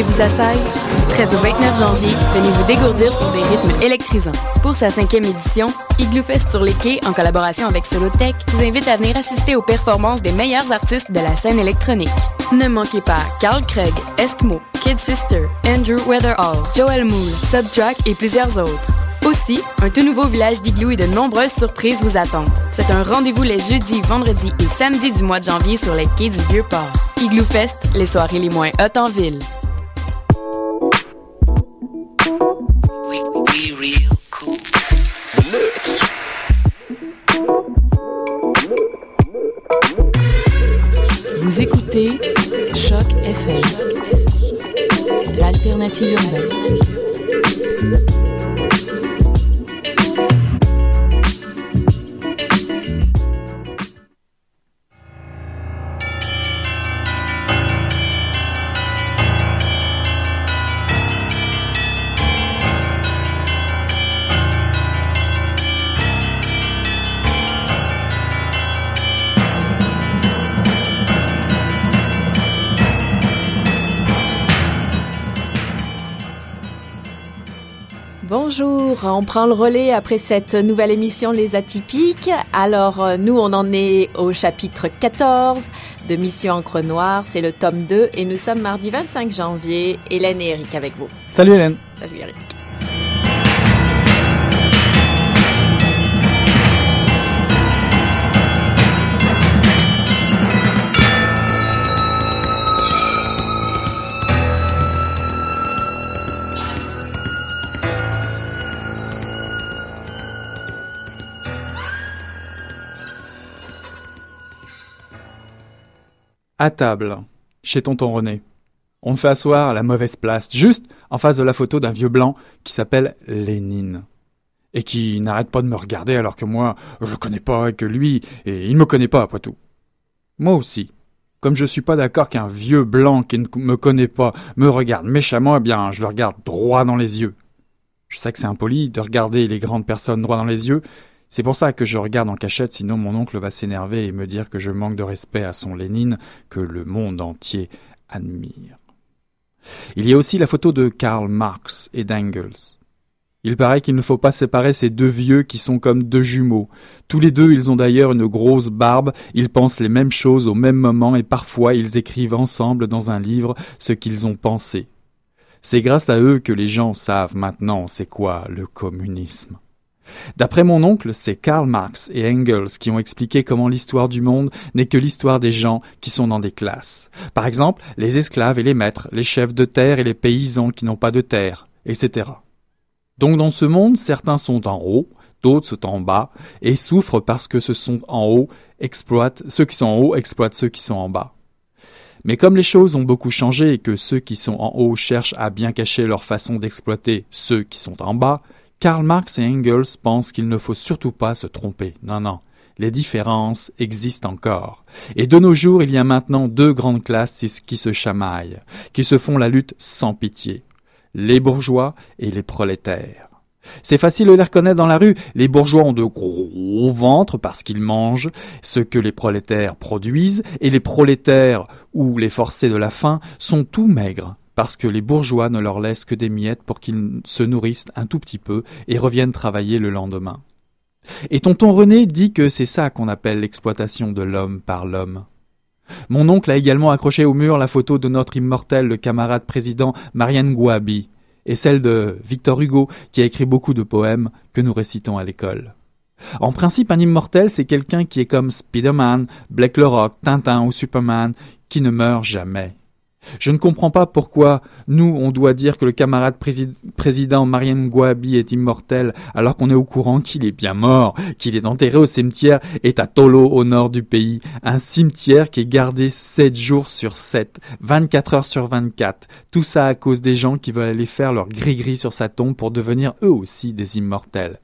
vous assaille, du 13 au 29 janvier, venez vous dégourdir sur des rythmes électrisants. Pour sa cinquième édition, Igloo Fest sur les quais, en collaboration avec Solotech, vous invite à venir assister aux performances des meilleurs artistes de la scène électronique. Ne manquez pas Carl Craig, Eskimo, Kid Sister, Andrew Weatherall, Joel Moore, Subtrack et plusieurs autres. Aussi, un tout nouveau village d'igloo et de nombreuses surprises vous attendent. C'est un rendez-vous les jeudis, vendredis et samedis du mois de janvier sur les quais du Vieux-Port. Igloo Fest, les soirées les moins hautes en ville. écoutez Choc FM, l'alternative urbaine. Bonjour, on prend le relais après cette nouvelle émission Les Atypiques. Alors euh, nous, on en est au chapitre 14 de Mission Encre Noire, c'est le tome 2 et nous sommes mardi 25 janvier. Hélène et Eric avec vous. Salut Hélène. Salut Eric. À table, chez tonton René. On me fait asseoir à la mauvaise place, juste en face de la photo d'un vieux blanc qui s'appelle Lénine. Et qui n'arrête pas de me regarder alors que moi, je le connais pas et que lui, et il me connaît pas après tout. Moi aussi. Comme je suis pas d'accord qu'un vieux blanc qui ne me connaît pas me regarde méchamment, eh bien, je le regarde droit dans les yeux. Je sais que c'est impoli de regarder les grandes personnes droit dans les yeux, c'est pour ça que je regarde en cachette, sinon mon oncle va s'énerver et me dire que je manque de respect à son Lénine que le monde entier admire. Il y a aussi la photo de Karl Marx et d'Engels. Il paraît qu'il ne faut pas séparer ces deux vieux qui sont comme deux jumeaux. Tous les deux, ils ont d'ailleurs une grosse barbe, ils pensent les mêmes choses au même moment et parfois ils écrivent ensemble dans un livre ce qu'ils ont pensé. C'est grâce à eux que les gens savent maintenant c'est quoi le communisme. D'après mon oncle, c'est Karl Marx et Engels qui ont expliqué comment l'histoire du monde n'est que l'histoire des gens qui sont dans des classes. Par exemple, les esclaves et les maîtres, les chefs de terre et les paysans qui n'ont pas de terre, etc. Donc dans ce monde, certains sont en haut, d'autres sont en bas, et souffrent parce que ceux qui sont en haut exploitent ceux qui sont en bas. Mais comme les choses ont beaucoup changé et que ceux qui sont en haut cherchent à bien cacher leur façon d'exploiter ceux qui sont en bas, Karl Marx et Engels pensent qu'il ne faut surtout pas se tromper. Non, non. Les différences existent encore. Et de nos jours, il y a maintenant deux grandes classes qui se chamaillent, qui se font la lutte sans pitié. Les bourgeois et les prolétaires. C'est facile de les reconnaître dans la rue. Les bourgeois ont de gros ventres parce qu'ils mangent ce que les prolétaires produisent, et les prolétaires ou les forcés de la faim sont tout maigres parce que les bourgeois ne leur laissent que des miettes pour qu'ils se nourrissent un tout petit peu et reviennent travailler le lendemain. Et tonton René dit que c'est ça qu'on appelle l'exploitation de l'homme par l'homme. Mon oncle a également accroché au mur la photo de notre immortel le camarade président Marianne Gouabi et celle de Victor Hugo qui a écrit beaucoup de poèmes que nous récitons à l'école. En principe, un immortel, c'est quelqu'un qui est comme Spider-Man, Black le Rock, Tintin ou Superman, qui ne meurt jamais. Je ne comprends pas pourquoi nous, on doit dire que le camarade président Mariam Gouabi est immortel alors qu'on est au courant qu'il est bien mort, qu'il est enterré au cimetière est à Tolo au nord du pays, un cimetière qui est gardé 7 jours sur 7, 24 heures sur 24. Tout ça à cause des gens qui veulent aller faire leur gris-gris sur sa tombe pour devenir eux aussi des immortels.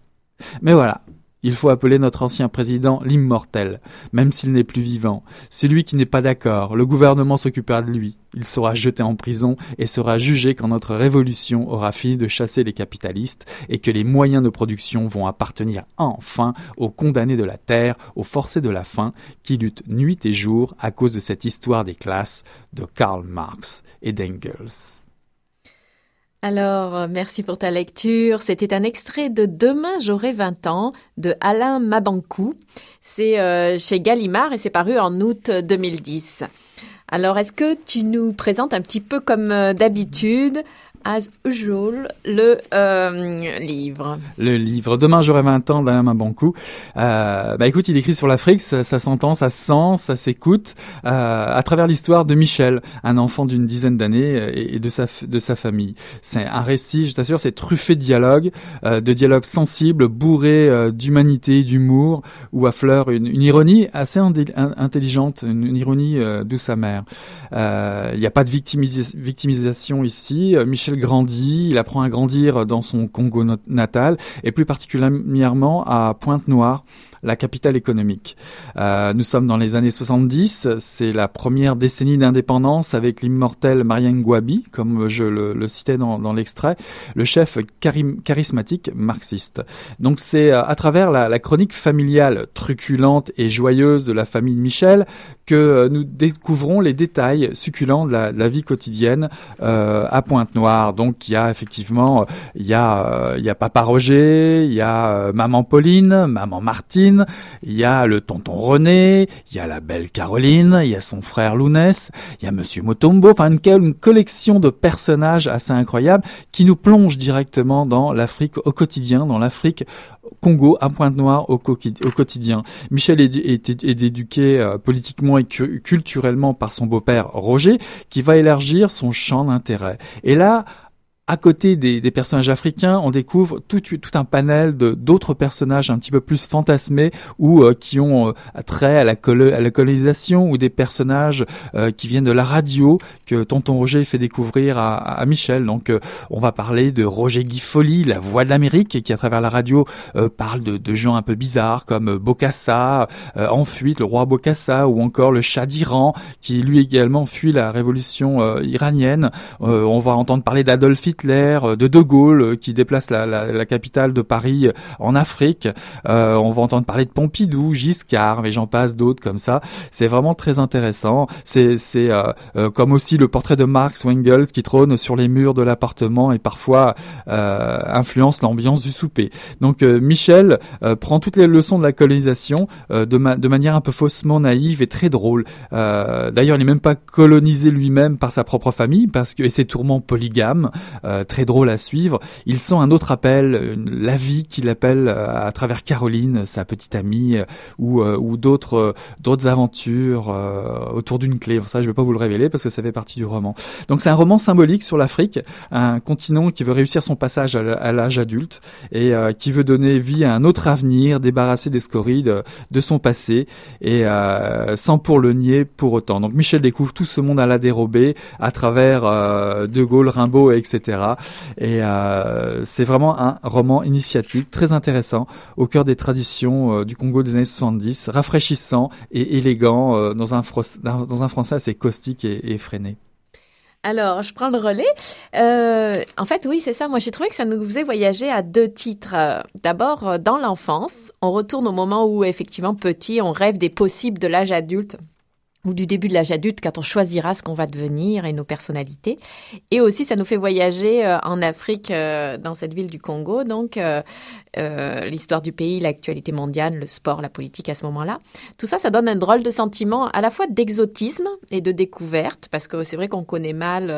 Mais voilà, Il faut appeler notre ancien président l'immortel, même s'il n'est plus vivant. Celui qui n'est pas d'accord, le gouvernement s'occupera de lui. Il sera jeté en prison et sera jugé quand notre révolution aura fini de chasser les capitalistes et que les moyens de production vont appartenir enfin aux condamnés de la terre, aux forcés de la faim, qui luttent nuit et jour à cause de cette histoire des classes de Karl Marx et d'Engels. Alors, euh, merci pour ta lecture. C'était un extrait de Demain j'aurai 20 ans de Alain Mabankou. C'est euh, chez Gallimard et c'est paru en août 2010. Alors, est-ce que tu nous présentes un petit peu comme euh, d'habitude as usual, le euh, livre. Le livre. Demain, j'aurai 20 ans d'Alain Mabankou. Euh, bah écoute, il écrit sur l'Afrique, ça, s'entend, ça se sent, ça s'écoute, euh, à travers l'histoire de Michel, un enfant d'une dizaine d'années euh, et, de sa, de sa famille. C'est un récit, je t'assure, c'est truffé de dialogues, de dialogues sensibles, bourrés d'humanité, d'humour, où affleure une, une ironie assez intelligente, une, une ironie douce amère. Il n'y a pas de victimisation ici. Michel grandit, il apprend à grandir dans son Congo natal et plus particulièrement à Pointe-Noire la capitale économique. Euh, nous sommes dans les années 70, c'est la première décennie d'indépendance avec l'immortel Marien Gwabi, comme je le, citais dans, l'extrait, le chef charismatique marxiste. Donc c'est euh, à travers la, chronique familiale truculente et joyeuse de la famille de Michel que euh, nous découvrons les détails succulents de la, vie quotidienne à Pointe-Noire. Donc il y a effectivement, il y a, il y a Papa Roger, il y a Maman Pauline, Maman Martine, il y a le tonton René, il y a la belle Caroline, il y a son frère Lounès, il y a Monsieur Motombo, enfin une, une collection de personnages assez incroyables qui nous plonge directement dans l'Afrique au quotidien, dans l'Afrique Congo à Pointe-Noire au, quotidien. Michel est, éduqué euh, politiquement et culturellement par son beau-père Roger, qui va élargir son champ d'intérêt. Et là, à côté des, personnages africains, on découvre tout, un panel d'autres personnages un petit peu plus fantasmés ou euh, qui ont euh, trait à la, à la colonisation ou des personnages euh, qui viennent de la radio que Tonton Roger fait découvrir à, Michel. Donc, on va parler de Roger Guy la voix de l'Amérique, qui à travers la radio parle de, gens un peu bizarres comme Bokassa, en fuite, le roi Bokassa, ou encore le Shah d'Iran, qui lui également fuit la révolution iranienne. on va entendre parler d'Adolf euh, de De Gaulle euh, qui déplace la, capitale de Paris euh, en Afrique. on va entendre parler de Pompidou, Giscard, mais j'en passe d'autres comme ça. C'est vraiment très intéressant. C'est c'est comme aussi le portrait de Marx ou Engels qui trône sur les murs de l'appartement et parfois influence l'ambiance du souper. Donc Michel prend toutes les leçons de la colonisation de, de manière un peu faussement naïve et très drôle. D'ailleurs, il n'est même pas colonisé lui-même par sa propre famille parce que et ses tourments polygames. Euh, très drôle à suivre. Il sent un autre appel, la vie qu'il appelle euh, à travers Caroline, sa petite amie, euh, ou, d'autres aventures autour d'une clé. Ça, je ne vais pas vous le révéler parce que ça fait partie du roman. Donc c'est un roman symbolique sur l'Afrique, un continent qui veut réussir son passage à l'âge adulte et qui veut donner vie à un autre avenir, débarrassé des scories de, de son passé et sans pour le nier pour autant. Donc Michel découvre tout ce monde à la dérobée à travers De Gaulle, Rimbaud, etc. Et euh, c'est vraiment un roman initiatique très intéressant au cœur des traditions euh, du Congo des années 70, rafraîchissant et élégant euh, dans, un français assez caustique et, effréné. Alors, je prends le relais. en fait, oui, c'est ça. Moi, j'ai trouvé que ça nous faisait voyager à deux titres. D'abord, dans l'enfance, on retourne au moment où, effectivement, petit, on rêve des possibles de l'âge adulte ou du début de l'âge adulte quand on choisira ce qu'on va devenir et nos personnalités. Et aussi, ça nous fait voyager euh, en Afrique, euh, dans cette ville du Congo, donc euh, l'histoire du pays, l'actualité mondiale, le sport, la politique à ce moment-là. Tout ça, ça donne un drôle de sentiment à la fois d'exotisme et de découverte, parce que c'est vrai qu'on connaît mal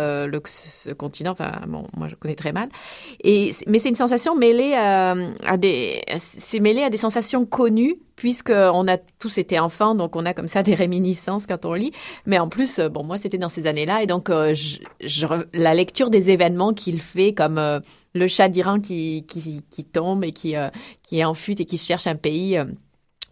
ce continent, enfin, bon, moi je connais très mal. Et, mais c'est une sensation mêlée à des, c'est mêlé à des sensations connues puisqu'on a tous été enfants, donc on a comme ça des réminiscences quand on lit. Mais en plus, euh, bon, moi, c'était dans ces années-là, et donc euh, je, la lecture des événements qu'il fait, comme euh, le chat d'Iran qui, qui, qui, tombe et qui, qui est en fuite et qui cherche un pays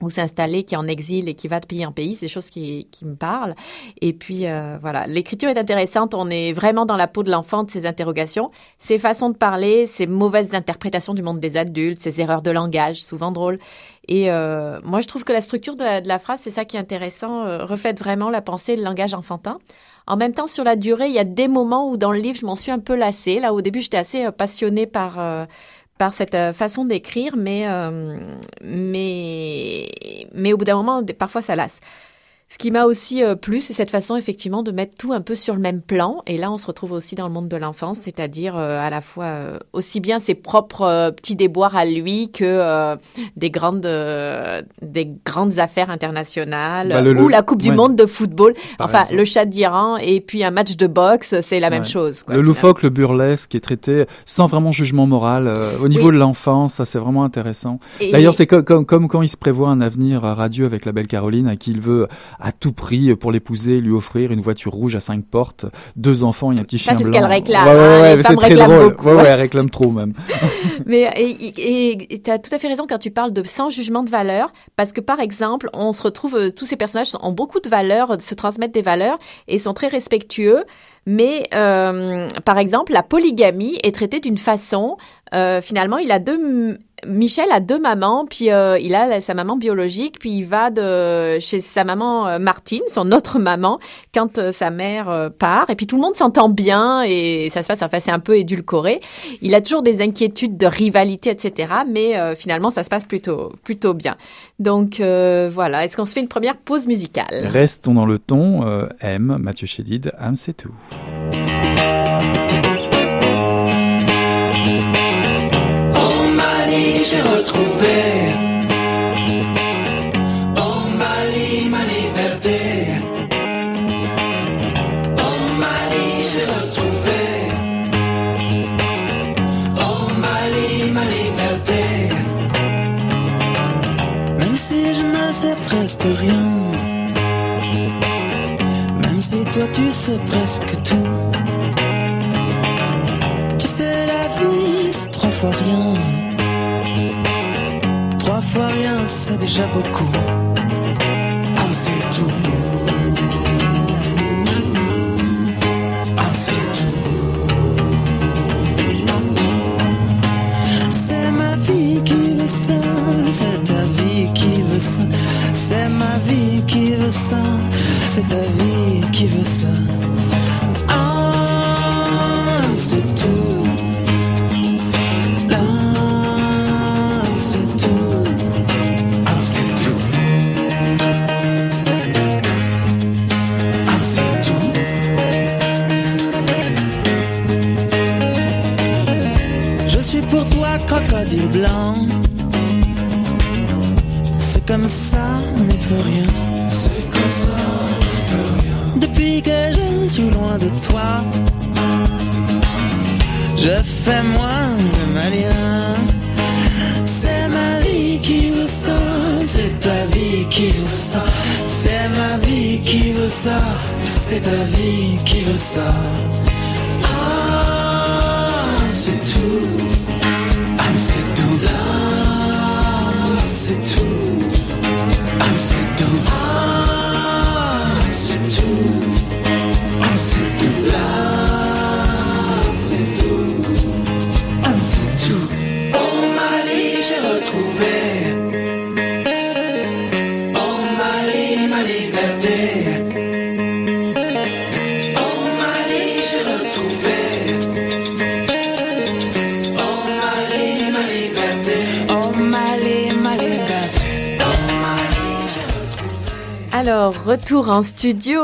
ou s'installer, qui est en exil et qui va de pays en pays, c'est des choses qui, qui me parlent. Et puis euh, voilà, l'écriture est intéressante, on est vraiment dans la peau de l'enfant, de ses interrogations, ses façons de parler, ses mauvaises interprétations du monde des adultes, ses erreurs de langage, souvent drôles. Et euh, moi, je trouve que la structure de la, de la phrase, c'est ça qui est intéressant, euh, reflète vraiment la pensée et le langage enfantin. En même temps, sur la durée, il y a des moments où dans le livre, je m'en suis un peu lassée. Là, au début, j'étais assez euh, passionnée par par cette euh, façon d'écrire, mais, euh, mais, mais au bout d'un moment, parfois ça lasse. Ce qui m'a aussi euh, plu, c'est cette façon effectivement de mettre tout un peu sur le même plan. Et là, on se retrouve aussi dans le monde de l'enfance, c'est-à-dire euh, à la fois euh, aussi bien ses propres petits déboires à lui que des grandes des grandes affaires internationales Bah, le- ou le- la Coupe du. Monde de football. Par enfin, exemple. le chat d'Iran et puis un match de boxe, c'est la même chose. quoi, le finalement. loufoque, le burlesque est traité sans vraiment jugement moral. euh, au niveau Oui. de l'enfance, ça c'est vraiment intéressant. D'ailleurs, c'est co- comme, comme quand il se prévoit un avenir radieux avec la belle Caroline, à qui il veut à tout prix, pour l'épouser, lui offrir une voiture rouge à cinq portes, deux enfants et un petit Ça, chien c'est ce qu'elle réclame, Ouais, ouais, hein, ouais, les mais femmes c'est très réclament drôle. beaucoup. Ouais, elle réclame trop même. Mais et tu as tout à fait raison quand tu parles de sans jugement de valeur, parce que par exemple, on se retrouve, euh, tous ces personnages ont beaucoup de valeurs, se transmettent des valeurs et sont très respectueux. Mais euh, par exemple, la polygamie est traitée d'une façon. euh, finalement, il a deux. Michel a deux mamans, puis euh, il a sa maman biologique, puis il va de chez sa maman euh, Martine, son autre maman, quand euh, sa mère euh, part, et puis tout le monde s'entend bien et ça se passe, enfin c'est un peu édulcoré. Il a toujours des inquiétudes de rivalité, etc. Mais finalement, ça se passe plutôt plutôt bien. Donc voilà. Est-ce qu'on se fait une première pause musicale? Restons dans le ton. M, Mathieu Chédid, Am, c'est tout. J'ai retrouvé. Au Mali, ma liberté. Au Mali, j'ai retrouvé. Au Mali, ma liberté. Même si je ne sais presque rien. Même si toi tu sais presque tout. Tu sais, la vie, c'est trois fois rien. C'est déjà beaucoup. C'est tout. C'est tout. C'est ma vie qui veut ça, c'est ta vie qui veut ça. C'est ma vie qui veut ça, c'est ta vie qui veut ça. Ça, on n'est plus rien. C'est comme ça, on peut rien. Depuis que je suis loin de toi, je fais moins le malien. C'est ma vie qui veut ça, c'est ta vie qui veut ça. C'est ma vie qui veut ça, c'est ta vie qui veut ça. Alors, retour en studio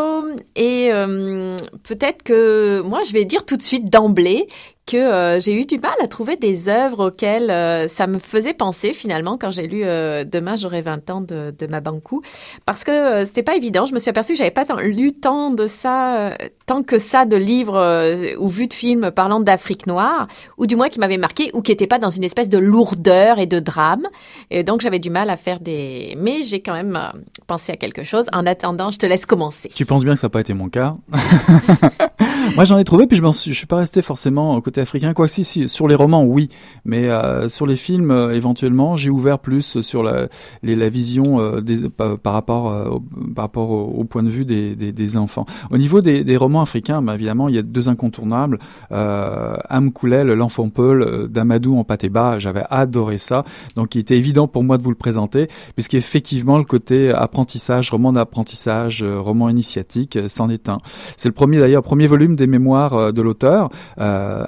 et euh, peut-être que moi, je vais dire tout de suite d'emblée que euh, j'ai eu du mal à trouver des œuvres auxquelles euh, ça me faisait penser finalement quand j'ai lu euh, Demain j'aurai 20 ans de, de Mabankou parce que c'était pas évident. Je me suis aperçue que j'avais pas lu tant de ça, tant que ça de livres ou vu de films parlant d'Afrique noire ou du moins qui m'avaient marqué ou qui n'étaient pas dans une espèce de lourdeur et de drame. Et donc j'avais du mal à faire des. Mais j'ai quand même pensé à quelque chose. En attendant, je te laisse commencer. Tu penses bien que ça n'a pas été mon cas Moi, j'en ai trouvé, puis je, je suis pas resté forcément au côté africain. Quoi, si, si, sur les romans, oui, mais euh, sur les films, euh, éventuellement, j'ai ouvert plus sur la, la vision euh, des, par, par, rapport, euh, au, par rapport au, point de vue des, des, des enfants. Au niveau des, des romans africains, bah, évidemment, il y a deux incontournables. Euh, Am Koulel, l'enfant Peul, d'Amadou en Patéba, j'avais adoré ça. Donc, il était évident pour moi de vous le présenter, puisqu'effectivement, le côté apprentissage, roman d'apprentissage, roman initiatique, c'en est un. C'est le premier d'ailleurs, premier volume des mémoires euh, de l'auteur. Euh,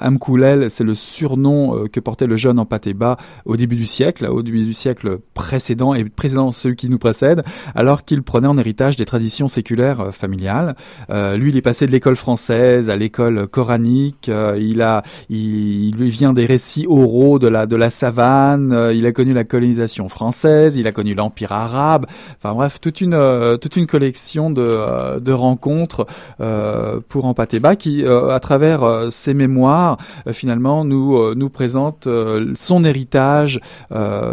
C'est le surnom euh, que portait le jeune en Patéba au début du siècle, au début du siècle précédent et précédent celui qui nous précède, alors qu'il prenait en héritage des traditions séculaires euh, familiales. Euh, lui, il est passé de l'école française à l'école coranique. Il a, il, lui vient des récits oraux de la de la savane. il a connu la colonisation française. Il a connu l'empire arabe. Enfin bref, toute une toute une collection de de rencontres pour Empateba qui, à travers ses mémoires, finalement nous nous présente son héritage,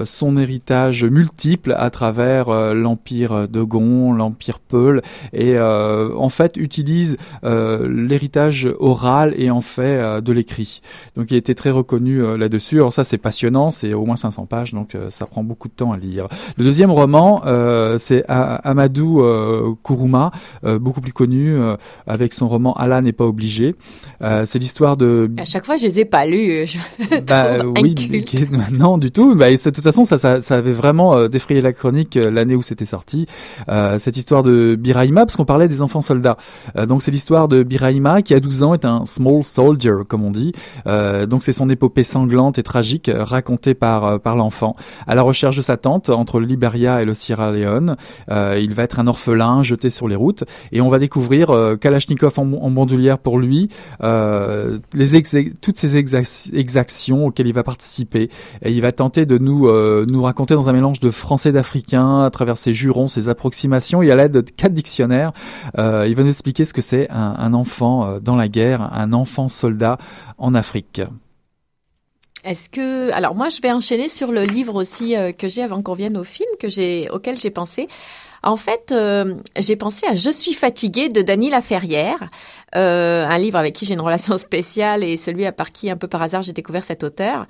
son héritage multiple à travers l'empire de Gon, l'empire Peul, et en fait utilise l'héritage oral et en fait de l'écrit. Donc il été très reconnu là-dessus. Alors ça c'est passionnant, c'est au moins 500 pages, donc ça prend beaucoup de temps à lire. Le deuxième roman, c'est Amadou Kourouma, beaucoup plus connu avec son roman Allah n'est pas obligé. Euh, c'est l'histoire de. Fois, je les ai pas lus. Je bah, oui, non du tout. Bah, de toute façon, ça, ça, ça avait vraiment euh, défrayé la chronique euh, l'année où c'était sorti. Euh, cette histoire de Biraima, parce qu'on parlait des enfants soldats. Euh, donc c'est l'histoire de Biraima qui à 12 ans est un small soldier, comme on dit. donc c'est son épopée sanglante et tragique racontée par par l'enfant. À la recherche de sa tante entre le Liberia et le Sierra Leone, il va être un orphelin jeté sur les routes et on va découvrir Kalachnikov en, en bandoulière pour lui, euh, les toutes ces exactions auxquelles il va participer. Et il va tenter de nous, euh, nous raconter dans un mélange de français d'africain à travers ses jurons, ses approximations et à l'aide de quatre dictionnaires. Euh, il va nous expliquer ce que c'est un, enfant euh, dans la guerre, un enfant soldat en Afrique. Est-ce que alors moi je vais enchaîner sur le livre aussi que j'ai avant qu'on vienne au film que j'ai auquel j'ai pensé. En fait, euh, j'ai pensé à Je suis fatiguée de Dany Laferrière, euh, un livre avec qui j'ai une relation spéciale et celui par qui, un peu par hasard, j'ai découvert cet auteur.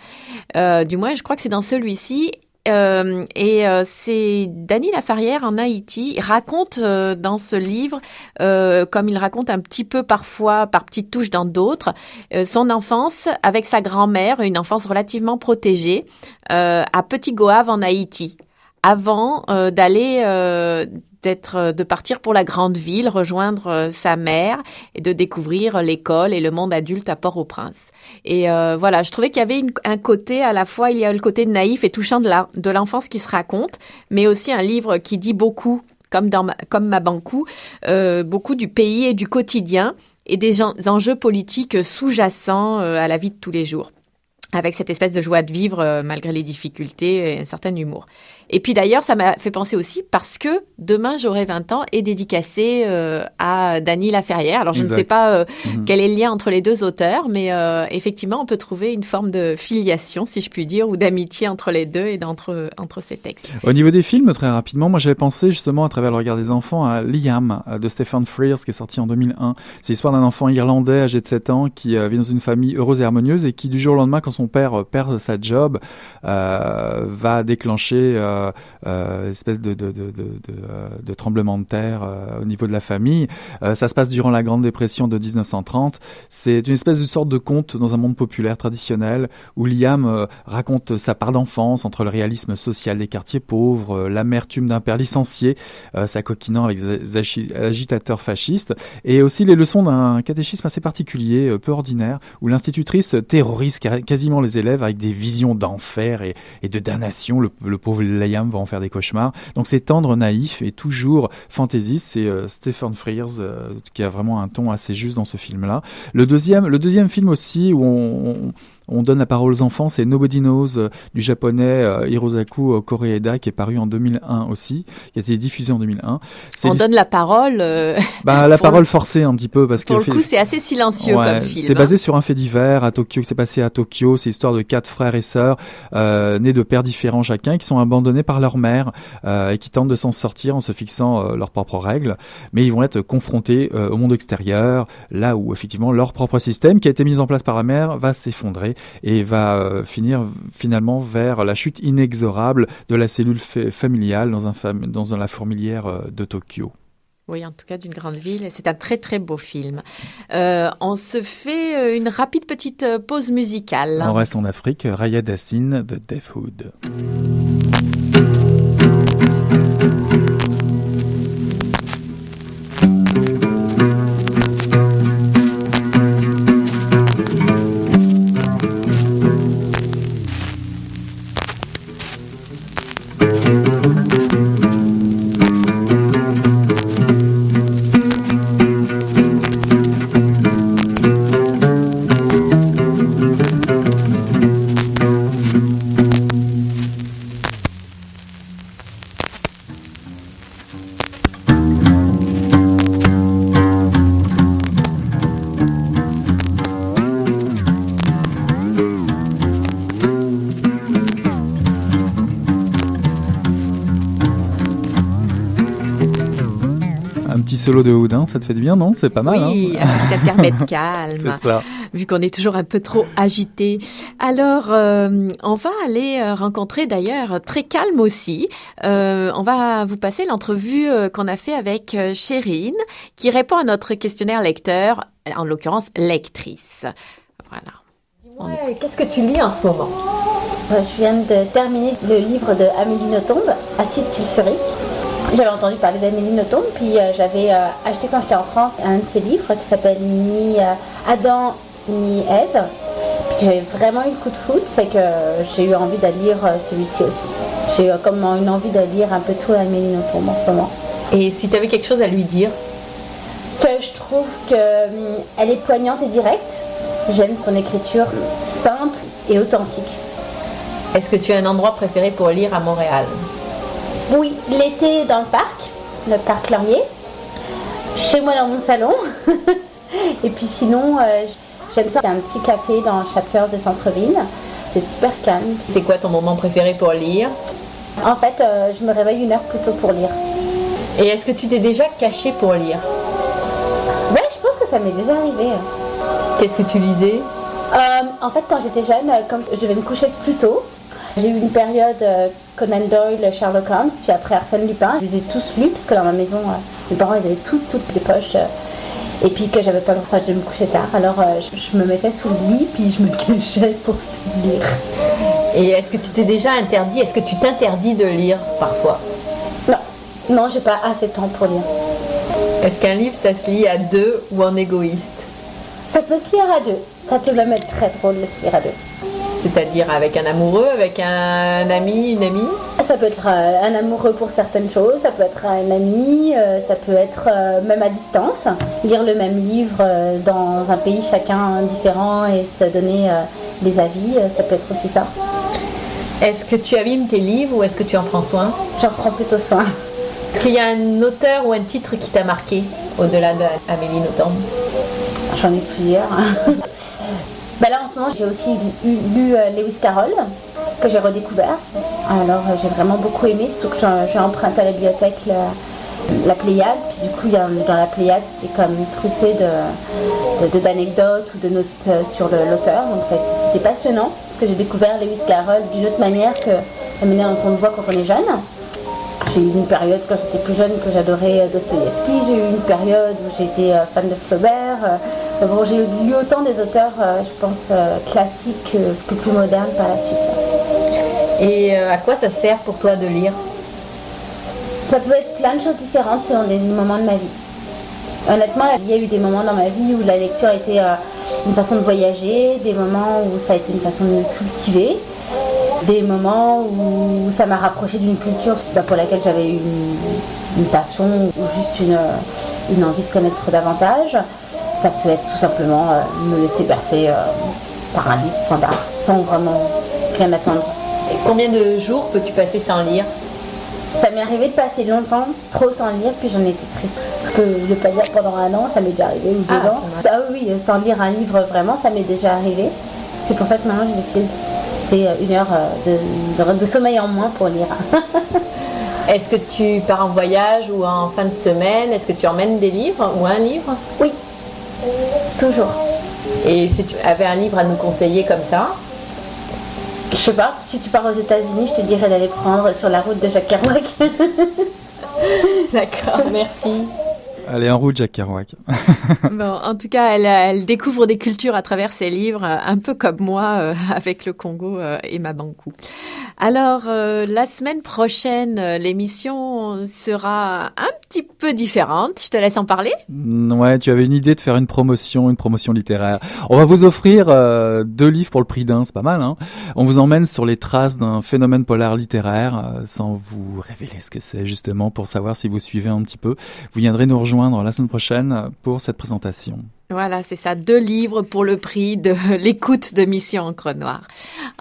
Euh, du moins, je crois que c'est dans celui-ci. Et c'est Dany Laferrière en Haïti. Raconte dans ce livre, comme il raconte un petit peu parfois par petites touches dans d'autres, son enfance avec sa grand-mère, une enfance relativement protégée, à Petit Goave en Haïti avant euh, d'aller euh, d'être euh, de partir pour la grande ville, rejoindre sa mère et de découvrir l'école et le monde adulte à Port-au-Prince. Et voilà, je trouvais qu'il y avait une, un côté à la fois il y a le côté naïf et touchant de la de l'enfance qui se raconte, mais aussi un livre qui dit beaucoup comme dans ma, comme Mabankou, beaucoup du pays et du quotidien et des enjeux politiques sous-jacents à la vie de tous les jours avec cette espèce de joie de vivre malgré les difficultés et un certain humour. Et puis d'ailleurs, ça m'a fait penser aussi parce que demain j'aurai 20 ans et dédicacé euh, à Dany Laferrière. Alors je exact. ne sais pas euh, mm-hmm. quel est le lien entre les deux auteurs, mais euh, effectivement on peut trouver une forme de filiation, si je puis dire, ou d'amitié entre les deux et entre, entre ces textes. Au niveau des films, très rapidement, moi j'avais pensé justement à travers le regard des enfants à Liam de Stephen Frears qui est sorti en 2001. C'est l'histoire d'un enfant irlandais âgé de 7 ans qui vit dans une famille heureuse et harmonieuse et qui du jour au lendemain, quand son père perd sa job, va déclencher espèce de, de, de, de, tremblement de terre euh, au niveau de la famille. Euh, ça se passe durant la Grande Dépression de 1930. C'est une espèce de sorte de conte dans un monde populaire traditionnel où Liam euh, raconte sa part d'enfance entre le réalisme social des quartiers pauvres, l'amertume d'un père licencié, s'acoquinant avec des agitateurs fascistes, et aussi les leçons d'un catéchisme assez particulier, peu ordinaire, où l'institutrice terrorise quasiment les élèves avec des visions d'enfer et, et, de damnation. Le, le pauvre Va en faire des cauchemars. Donc c'est tendre, naïf et toujours fantaisiste. C'est euh, Stephen Frears euh, qui a vraiment un ton assez juste dans ce film-là. Le deuxième, le deuxième film aussi où on donne la parole aux enfants, c'est Nobody Knows euh, du japonais euh, Hirosaku Koreeda qui est paru en 2001 aussi, qui a été diffusé en 2001. C'est On donne la parole. euh, bah, la pour le- parole forcée un petit peu parce pour que le coup, c'est assez silencieux Ouais, comme film. C'est hein. basé sur un fait divers à Tokyo qui s'est passé à Tokyo. C'est l'histoire de quatre frères et sœurs euh, nés de pères différents chacun qui sont abandonnés par leur mère euh, et qui tentent de s'en sortir en se fixant euh, leurs propres règles. Mais ils vont être confrontés euh, au monde extérieur, là où effectivement leur propre système qui a été mis en place par la mère va s'effondrer et va euh, finir finalement vers la chute inexorable de la cellule fa- familiale dans, un fam- dans la fourmilière euh, de Tokyo. Oui, en tout cas d'une grande ville. C'est un très très beau film. Euh, on se fait une rapide petite pause musicale. On reste en Afrique, Raya Dassine de Deathwood. Un solo de Houdin, ça te fait du bien, non? C'est pas mal, oui, hein un petit intermède calme. C'est ça. vu qu'on est toujours un peu trop agité. Alors, euh, on va aller euh, rencontrer d'ailleurs très calme aussi. Euh, on va vous passer l'entrevue qu'on a fait avec Chérine, qui répond à notre questionnaire lecteur, en l'occurrence lectrice. Voilà. Dis-moi, qu'est-ce que tu lis en ce moment? Je viens de terminer le livre de Amélie Nothomb, Acide sulfurique. J'avais entendu parler d'Amélie Nothomb, puis euh, j'avais euh, acheté quand j'étais en France un de ses livres qui s'appelle Ni euh, Adam ni Ève. Puis J'avais vraiment eu le coup de foudre, fait que j'ai eu envie de lire celui-ci aussi. J'ai comme une envie de lire un peu tout Amélie Nothomb en ce moment. Et si tu avais quelque chose à lui dire? Que je trouve qu'elle est poignante et directe. J'aime son écriture simple et authentique. Est-ce que tu as un endroit préféré pour lire à Montréal? Oui, l'été dans le parc, le parc Laurier. Chez moi dans mon salon. et puis sinon, euh, j'aime ça. C'est un petit café dans le chapter de centre-ville. C'est super calme. C'est quoi ton moment préféré pour lire? En fait, euh, je me réveille une heure plus tôt pour lire. Et est-ce que tu t'es déjà caché pour lire? Ouais, je pense que ça m'est déjà arrivé. Qu'est-ce que tu lisais? Euh, en fait, quand j'étais jeune, comme je devais me coucher plus tôt, j'ai eu une période euh, Conan Doyle, Sherlock Holmes, puis après Arsène Lupin. Je les ai tous lus, parce que dans ma maison, euh, mes parents ils avaient toutes, toutes les poches. euh, et puis que j'avais pas le courage de me coucher tard. Alors je, je me mettais sous le lit, puis je me cachais pour lire. Et est-ce que tu t'es déjà interdit Est-ce que tu t'interdis de lire parfois? Non, non, j'ai pas assez de temps pour lire. Est-ce qu'un livre, ça se lit à deux ou en égoïste? Ça peut se lire à deux. Ça peut même être très drôle de se lire à deux. C'est-à-dire avec un amoureux, avec un ami, une amie Ça peut être euh, un amoureux pour certaines choses, ça peut être un ami, euh, ça peut être euh, même à distance. Lire le même livre dans un pays chacun différent et se donner des avis, ça peut être aussi ça. Est-ce que tu abîmes tes livres ou est-ce que tu en prends soin? J'en prends plutôt soin. Est-ce qu'il y a un auteur ou un titre qui t'a marqué au-delà d'Amélie Nothomb? J'en ai plusieurs. Bah là en ce moment j'ai aussi lu, euh, Lewis Carroll que j'ai redécouvert. Alors euh, j'ai vraiment beaucoup aimé, surtout que j'ai- emprunté à la bibliothèque la, Pléiade. Puis du coup dans la Pléiade c'est comme truffé de- d'anecdotes ou de notes euh, sur l'auteur. Donc c'était passionnant parce que j'ai découvert Lewis Carroll d'une autre manière que la manière dont on le voit quand on est jeune. J'ai eu une période quand j'étais plus jeune que j'adorais Dostoïevski, j'ai eu une période où j'étais fan de Flaubert. Euh, bon, j'ai lu autant des auteurs, euh, je pense, euh, classiques que, plus modernes par la suite. Et à quoi ça sert pour toi de lire? Ça peut être plein de choses différentes selon les moments de ma vie. Honnêtement, il y a eu des moments dans ma vie où la lecture était une façon de voyager, des moments où ça a été une façon de me cultiver, des moments où ça m'a rapproché d'une culture bah, pour laquelle j'avais une, une passion ou juste une, une envie de connaître davantage. Ça peut être tout simplement euh, me laisser bercer euh, par un livre standard, sans vraiment rien attendre. Et combien de jours peux-tu passer sans lire? Ça m'est arrivé de passer longtemps, trop sans lire, puis j'en étais triste. Que de pas lire pendant un an, ça m'est déjà arrivé, ou deux Ah, ans. Ah oui, oui, sans lire un livre, vraiment, ça m'est déjà arrivé. C'est pour ça que maintenant, je vais essayer de c'est une heure euh, de, de- de sommeil en moins pour lire. Est-ce que tu pars en voyage ou en fin de semaine? Est-ce que tu emmènes des livres ou un livre? Oui, toujours. Et si tu avais un livre à nous conseiller comme ça? Je sais pas, si tu pars aux États-Unis, je te dirais d'aller prendre sur la route de Jacques Kerouac. D'accord, merci. Allez, en route, Jack Kerouac. Bon, en tout cas, elle, elle découvre des cultures à travers ses livres, un peu comme moi euh, avec le Congo euh, et ma bankou. Alors, euh, la semaine prochaine, l'émission sera un petit peu différente. Je te laisse en parler. Mm, Ouais, tu avais une idée de faire une promotion, une promotion littéraire. On va vous offrir deux livres pour le prix d'un, c'est pas mal. Hein On vous emmène sur les traces d'un phénomène polaire littéraire, sans vous révéler ce que c'est justement, pour savoir si vous suivez un petit peu. Vous viendrez nous rejoindre la semaine prochaine pour cette présentation. Voilà, c'est ça, deux livres pour le prix de l'écoute de Mission Encre Noire.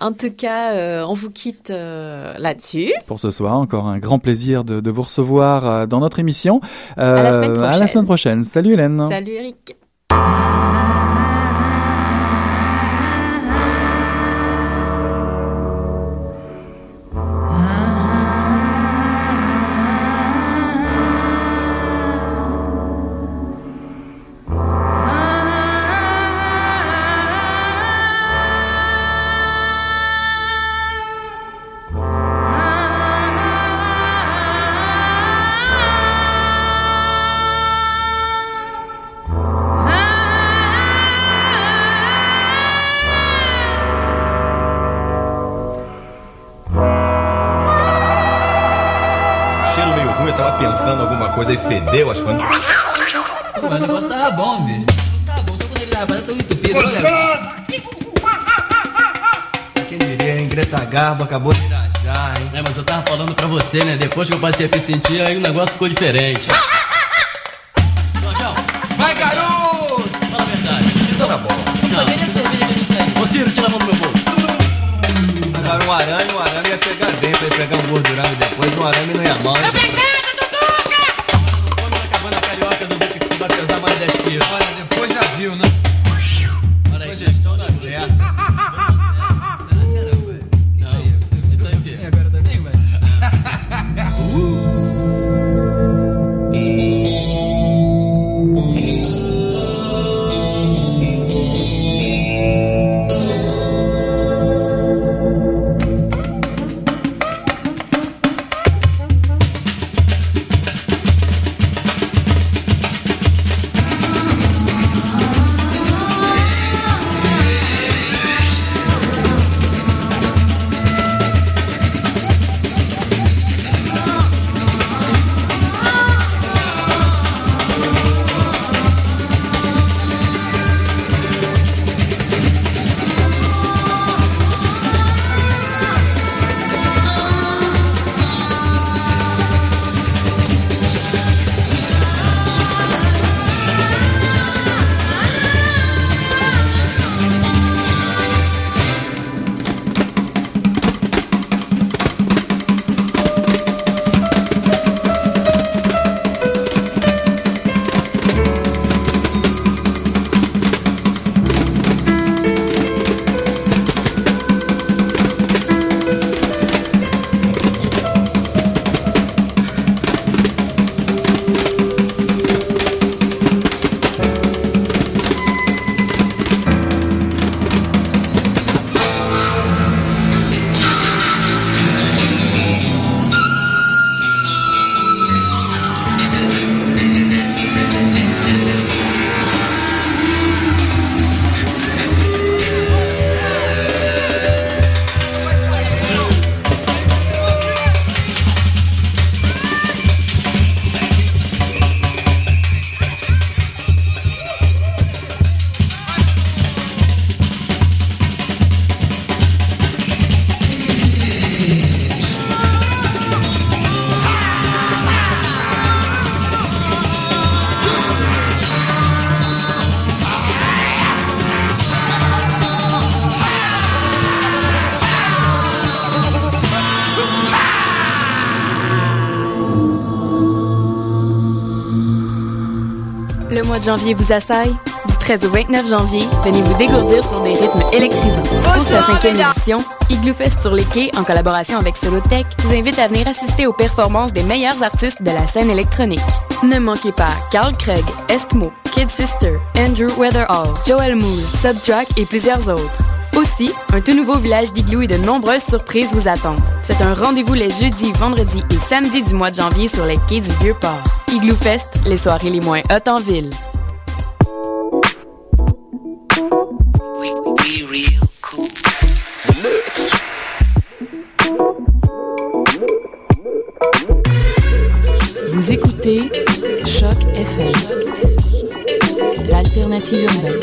En tout cas, euh, on vous quitte euh, là-dessus. Pour ce soir, encore un grand plaisir de, de vous recevoir euh, dans notre émission. À la semaine À la prochaine. semaine prochaine. Salut Hélène. Salut Eric. E as coisas. Pô, mas o negócio tava bom, bicho. O negócio tava bom, só quando ele tava tão entupido. olha. Quem diria, hein? Greta Garbo acabou de irajar, hein? É, mas eu tava falando pra você, né? Depois que eu passei a me sentir, aí o negócio ficou diferente. Mois de janvier vous assaille? Du 13 au 29 janvier, venez vous dégourdir sur des rythmes électrisants. Pour sa cinquième édition, Igloo Fest sur les quais, en collaboration avec Solotech, vous invite à venir assister aux performances des meilleurs artistes de la scène électronique. Ne manquez pas Carl Craig, Eskimo, Kid Sister, Andrew Weatherall, Joel Moore, Subtrack et plusieurs autres. Aussi, un tout nouveau village d'igloo et de nombreuses surprises vous attendent. C'est un rendez-vous les jeudis, vendredis et samedis du mois de janvier sur les quais du Vieux-Port. Igloo Fest, les soirées les moins hautes en ville. Vous écoutez Choc FM, l'alternative urbaine.